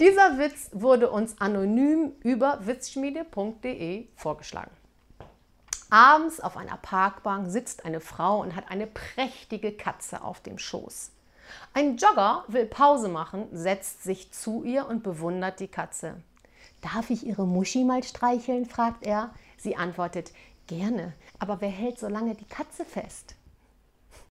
Dieser Witz wurde uns anonym über witzschmiede.de vorgeschlagen. Abends auf einer Parkbank sitzt eine Frau und hat eine prächtige Katze auf dem Schoß. Ein Jogger will Pause machen, setzt sich zu ihr und bewundert die Katze. Darf ich Ihre Muschi mal streicheln? fragt er. Sie antwortet, gerne, aber wer hält so lange die Katze fest?